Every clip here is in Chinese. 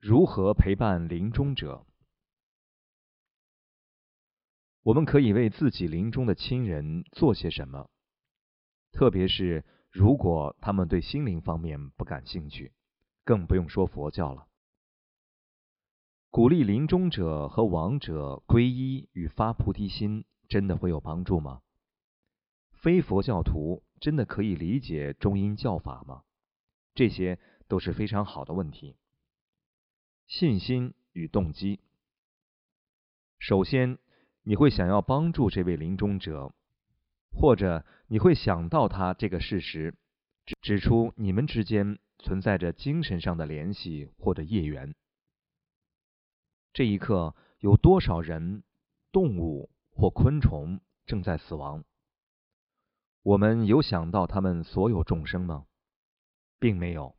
如何陪伴临终者？我们可以为自己临终的亲人做些什么？特别是如果他们对心灵方面不感兴趣，更不用说佛教了。鼓励临终者和亡者皈依与发菩提心，真的会有帮助吗？非佛教徒真的可以理解中阴教法吗？这些都是非常好的问题。信心与动机，首先。你会想要帮助这位临终者，或者你会想到他这个事实，指出你们之间存在着精神上的联系或者业缘。这一刻，有多少人、动物或昆虫正在死亡？我们有想到他们所有众生吗？并没有。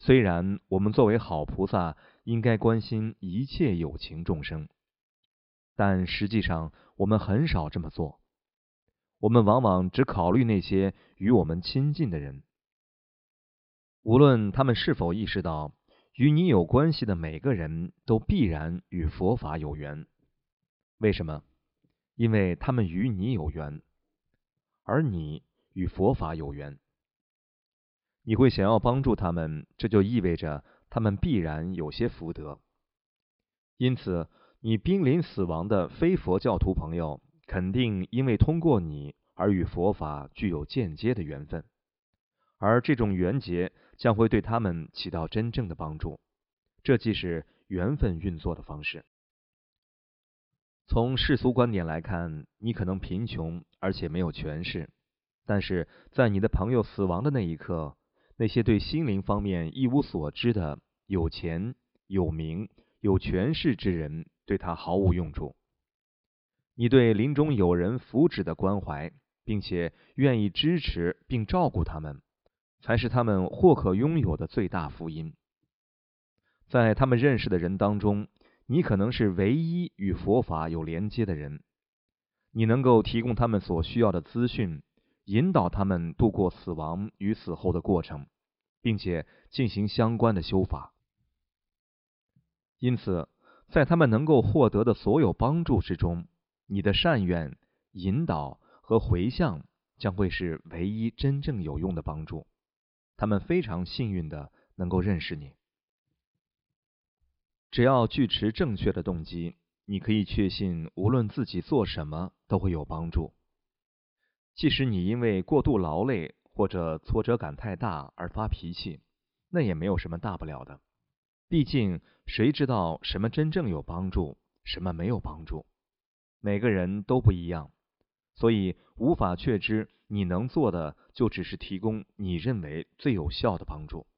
虽然我们作为好菩萨，应该关心一切有情众生。但实际上，我们很少这么做。我们往往只考虑那些与我们亲近的人，无论他们是否意识到，与你有关系的每个人都必然与佛法有缘。为什么？因为他们与你有缘，而你与佛法有缘。你会想要帮助他们，这就意味着他们必然有些福德。因此。你濒临死亡的非佛教徒朋友，肯定因为通过你而与佛法具有间接的缘分，而这种缘结将会对他们起到真正的帮助。这既是缘分运作的方式。从世俗观点来看，你可能贫穷而且没有权势，但是在你的朋友死亡的那一刻，那些对心灵方面一无所知的有钱、有名、有权势之人。对他毫无用处。你对临终有人福祉的关怀，并且愿意支持并照顾他们，才是他们或可拥有的最大福音。在他们认识的人当中，你可能是唯一与佛法有连接的人。你能够提供他们所需要的资讯，引导他们度过死亡与死后的过程，并且进行相关的修法。因此。在他们能够获得的所有帮助之中，你的善愿、引导和回向将会是唯一真正有用的帮助。他们非常幸运的能够认识你。只要具持正确的动机，你可以确信，无论自己做什么都会有帮助。即使你因为过度劳累或者挫折感太大而发脾气，那也没有什么大不了的。毕竟，谁知道什么真正有帮助，什么没有帮助？每个人都不一样，所以无法确知。你能做的，就只是提供你认为最有效的帮助。